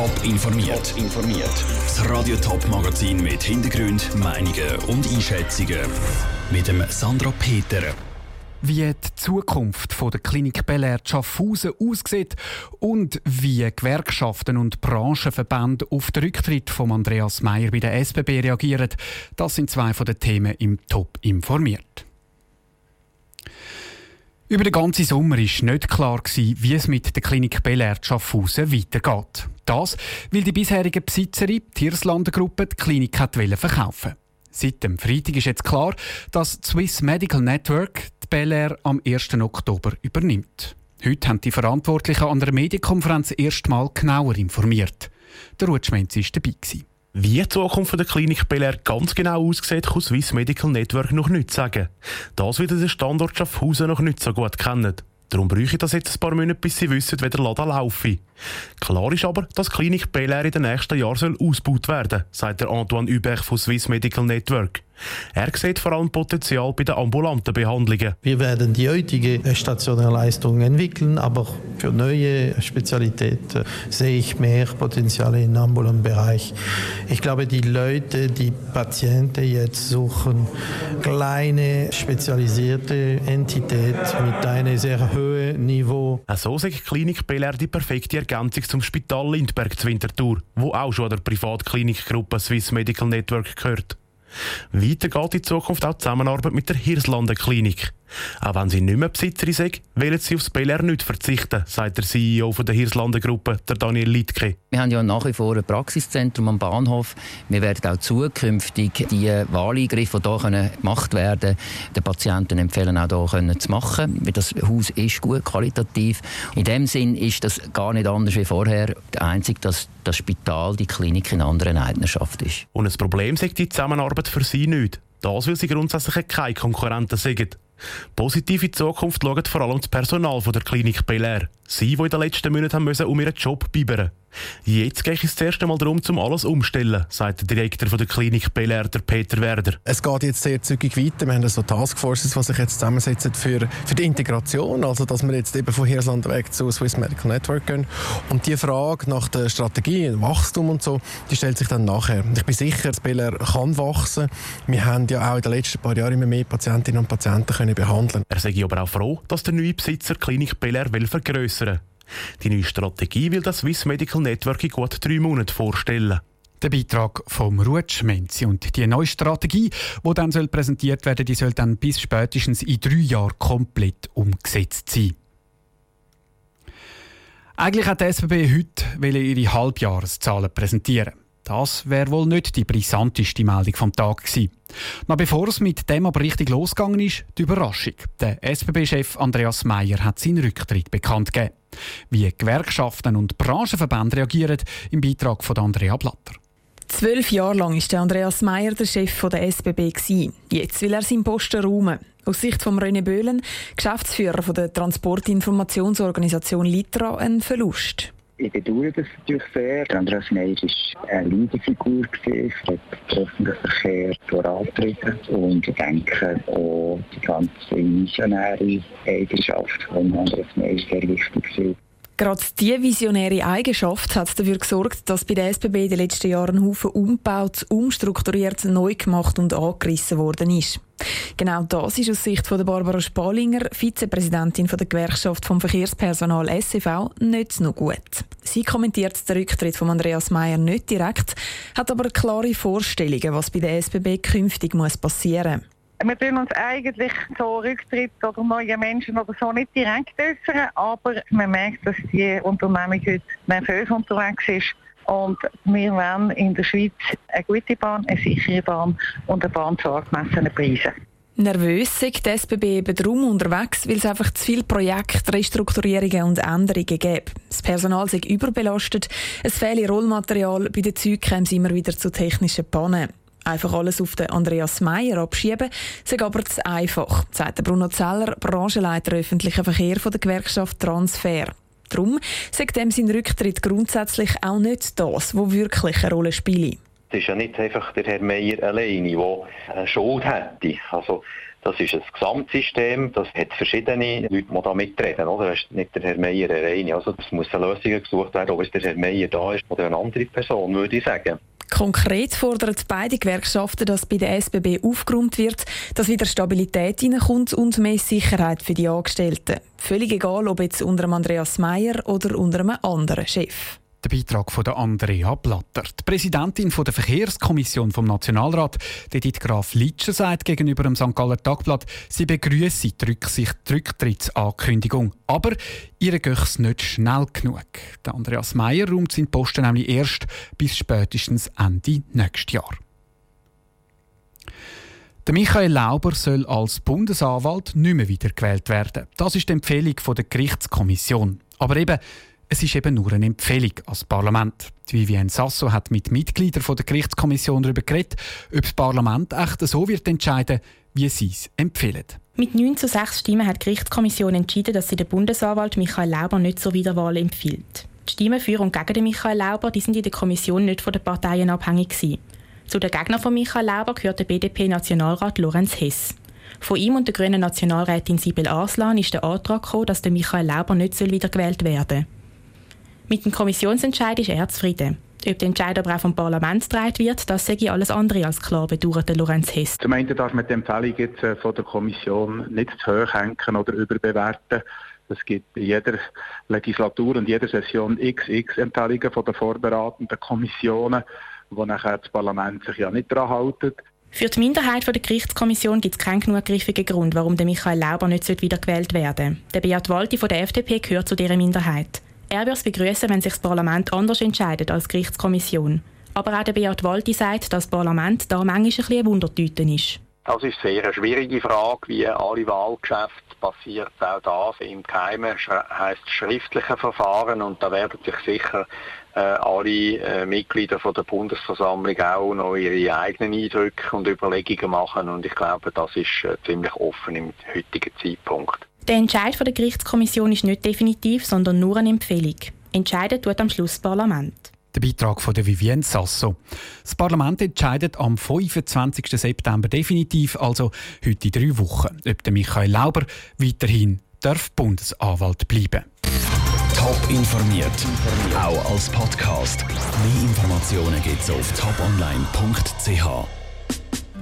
Top informiert. informiert. Das Radio Top Magazin mit Hintergrund, Meinungen und Einschätzungen mit dem Sandra Peter. Wie die Zukunft der Klinik Bel Air Schaffhausen aussieht und wie Gewerkschaften und Branchenverbände auf den Rücktritt von Andreas Meyer bei der SBB reagieren, das sind zwei von den Themen im Top informiert. Über den ganzen Sommer war nicht klar, wie es mit der Klinik Bel Air Schaffhausen weitergeht. Das, weil die bisherige Besitzerin, die Hirslander die Klinik verkaufen Seit dem Freitag ist jetzt klar, dass Swiss Medical Network die Bel Air am 1. Oktober übernimmt. Heute haben die Verantwortlichen an der Medienkonferenz erstmal genauer informiert. Der Rutschmenz war dabei. Wie die Zukunft der Klinik Bel Air ganz genau aussieht, kann Swiss Medical Network noch nicht sagen. Das wird der Standort Schaffhausen noch nicht so gut kennen. Darum bräuchte ich das jetzt ein paar Monate, bis sie wissen, wie der Laden laufe. Klar ist aber, dass die Klinik Bel in den nächsten Jahren ausgebaut werden soll, sagt der Antoine Hubert von Swiss Medical Network. Er sieht vor allem Potenzial bei den ambulanten Behandlungen. Wir werden die heutige stationäre Leistung entwickeln, aber für neue Spezialitäten sehe ich mehr Potenzial im ambulanten Bereich. Ich glaube, die Leute, die Patienten jetzt suchen kleine spezialisierte Entität mit einem sehr hohen Niveau. So sagt die Klinik Bel die perfekte Ergänzung zum Spital Lindberg zu Winterthur, wo auch schon der Privatklinikgruppe Swiss Medical Network gehört. Weiter geht in Zukunft auch die Zusammenarbeit mit der Hirslanden Klinik. Auch wenn sie nicht mehr Besitzerin sind, wollen sie aufs Bel nicht verzichten, sagt der CEO der Hirslanden Gruppe, der Daniel Littke. Wir haben ja nach wie vor ein Praxiszentrum am Bahnhof. Wir werden auch zukünftig die Wahleingriffe, die hier gemacht werden, den Patienten empfehlen, auch hier zu machen. Das Haus ist gut qualitativ. In dem Sinn ist das gar nicht anders wie vorher. Einzig, dass das Spital, die Klinik in anderen Eigenschaft ist. Und ein Problem sagt die Zusammenarbeit für Sie nicht. Das, weil Sie grundsätzlich keine Konkurrenten sind. Positive Zukunft schaut vor allem das Personal der Klinik Bel Air. Sie, die in den letzten Monaten müssen um ihren Job bibbern Jetzt geht es zuerst einmal darum, um alles umzustellen, sagt der Direktor der Klinik Bel Air, der Peter Werder. Es geht jetzt sehr zügig weiter. Wir haben so Taskforces, die sich jetzt zusammensetzen für, für die Integration, also dass wir jetzt eben von Hirslanden weg zu Swiss Medical Network gehen. Und die Frage nach der Strategie, Wachstum und so, die stellt sich dann nachher. Ich bin sicher, dass Bel Air kann wachsen. Wir haben ja auch in den letzten paar Jahren immer mehr Patientinnen und Patienten können behandeln. Er sei aber auch froh, dass der neue Besitzer Klinik Bel Air vergrößern verbessern. Die neue Strategie will das Swiss Medical Network in gut drei Monaten vorstellen. Der Beitrag vom Menzi. Und die neue Strategie, die dann soll präsentiert werden die soll dann bis spätestens in drei Jahren komplett umgesetzt sein. Eigentlich hat die SBB heute ihre Halbjahreszahlen präsentieren. Das wäre wohl nicht die brisanteste Meldung vom Tag gewesen. Noch bevor es mit dem aber richtig losgegangen ist, die Überraschung. Der SBB-Chef Andreas Meyer hat seinen Rücktritt bekannt gegeben. Wie Gewerkschaften und Branchenverbände reagieren, im Beitrag von Andrea Blatter. Zwölf Jahre lang war Andreas Meyer der Chef der SBB. Jetzt will er seinen Posten räumen. Aus Sicht von René Böhlen, Geschäftsführer der Transportinformationsorganisation Litra, ein Verlust. Ich bedauere das natürlich sehr. Andreas Meyer war eine Leaderfigur, er hat den öffentlichen Verkehr vorangetrieben und ich denke auch die ganze visionäre Eigenschaft von Andreas Meyer sehr wichtig ist. Gerade diese visionäre Eigenschaft hat dafür gesorgt, dass bei der SBB in den letzten Jahren Haufen umgebaut, umstrukturiert, neu gemacht und angerissen worden ist. Genau das ist aus Sicht von Barbara Spalinger, Vizepräsidentin der Gewerkschaft vom Verkehrspersonal SCV, nicht noch gut. Sie kommentiert den Rücktritt von Andreas Meyer nicht direkt, hat aber klare Vorstellungen, was bei der SBB künftig passieren muss. Wir tun uns eigentlich so Rücktritt oder neue Menschen oder so nicht direkt äußern, aber man merkt, dass die Unternehmung heute nervös unterwegs ist. Und wir wollen in der Schweiz eine gute Bahn, eine sichere Bahn und eine Bahn zu angemessenen Preisen. Nervös sind die SBB eben darum unterwegs, weil es einfach zu viele Projekte, Restrukturierungen und Änderungen gibt. Das Personal ist überbelastet, es fehle Rollmaterial, bei den Zügen kämen es immer wieder zu technischen Pannen. Einfach alles auf den Andreas Meyer abschieben, ist aber zu einfach, sagt Bruno Zeller, Branchenleiter öffentlicher Verkehr von der Gewerkschaft Transfer. Darum sagt dem sein Rücktritt grundsätzlich auch nicht das, was wirklich eine Rolle spielt. Es ist ja nicht einfach der Herr Meyer alleine, der eine Schuld hätte. Also, Das ist ein Gesamtsystem, das hat verschiedene Leute, die da mitreden. Oder? Das ist nicht der Herr Meier alleine. Also es muss eine Lösung gesucht werden, ob es der Herr Meier da ist oder eine andere Person, würde ich sagen. Konkret fordern beide Gewerkschaften, dass bei der SBB aufgeräumt wird, dass wieder Stabilität hineinkommt und mehr Sicherheit für die Angestellten. Völlig egal, ob jetzt unter Andreas Meyer oder unter einem anderen Chef. Der Beitrag von Andrea Blatter. Die Präsidentin der Verkehrskommission vom Nationalrat, Edith Graf Litscher, sagt gegenüber dem St. Galler Tagblatt, sie begrüße die, Rücksicht, Rücktrittsankündigung. Aber ihr gehe es nicht schnell genug. Der Andreas Meyer räumt seinen Posten nämlich erst bis spätestens Ende nächstes Jahr. Der Michael Lauber soll als Bundesanwalt nicht mehr wiedergewählt werden. Das ist die Empfehlung der Gerichtskommission. Aber eben, es ist eben nur eine Empfehlung als Parlament. Die Vivienne Sasso hat mit Mitgliedern der Gerichtskommission darüber geredet, ob das Parlament echt so wird entscheiden, wie sie es empfehlen. Mit 9 zu 6 Stimmen hat die Gerichtskommission entschieden, dass sie den Bundesanwalt Michael Lauber nicht zur Wiederwahl empfiehlt. Die Stimmen für und gegen den Michael Lauber die sind in der Kommission nicht von den Parteien abhängig gewesen. Zu den Gegnern von Michael Lauber gehört der BDP-Nationalrat Lorenz Hess. Von ihm und der grünen Nationalrätin Sibyl Arslan ist der Antrag gekommen, dass der Michael Lauber nicht wiedergewählt werden soll. Mit dem Kommissionsentscheid ist er zufrieden. Ob der Entscheid aber auch vom Parlament getragen wird, das sage ich alles andere als klar, bedauerte Lorenz Hess. Zum einen darf man die Empfehlung jetzt äh, von der Kommission nicht zu hoch hängen oder überbewerten. Es gibt in jeder Legislatur und jeder Session xx Empfehlungen von den vorberatenden Kommissionen, wo nachher das Parlament sich ja nicht daran hält. Für die Minderheit der Gerichtskommission gibt es keinen genug griffigen Grund, warum der Michael Lauber nicht wiedergewählt werden sollte. Der Beat Walti von der FDP gehört zu dieser Minderheit. Er würde es begrüßen, wenn sich das Parlament anders entscheidet als die Gerichtskommission. Aber auch der Beat Walti sagt, dass das Parlament da manchmal ein Wundertüte ist. Das ist sehr eine schwierige Frage, wie alle Wahlgeschäfte passiert auch das im Geheimen, heisst schriftliche Verfahren und da werden sich sicher äh, alle äh, Mitglieder von der Bundesversammlung auch noch ihre eigenen Eindrücke und Überlegungen machen und ich glaube, das ist äh, ziemlich offen im heutigen Zeitpunkt. Der Entscheid der Gerichtskommission ist nicht definitiv, sondern nur eine Empfehlung. Entscheidet tut am Schluss das Parlament. Der Beitrag von der Vivienne Sasso. Das Parlament entscheidet am 25. September definitiv, also heute in drei Wochen, ob der Michael Lauber weiterhin darf Bundesanwalt bleiben. Top informiert, auch als Podcast. Mehr Informationen gibt es auf toponline.ch.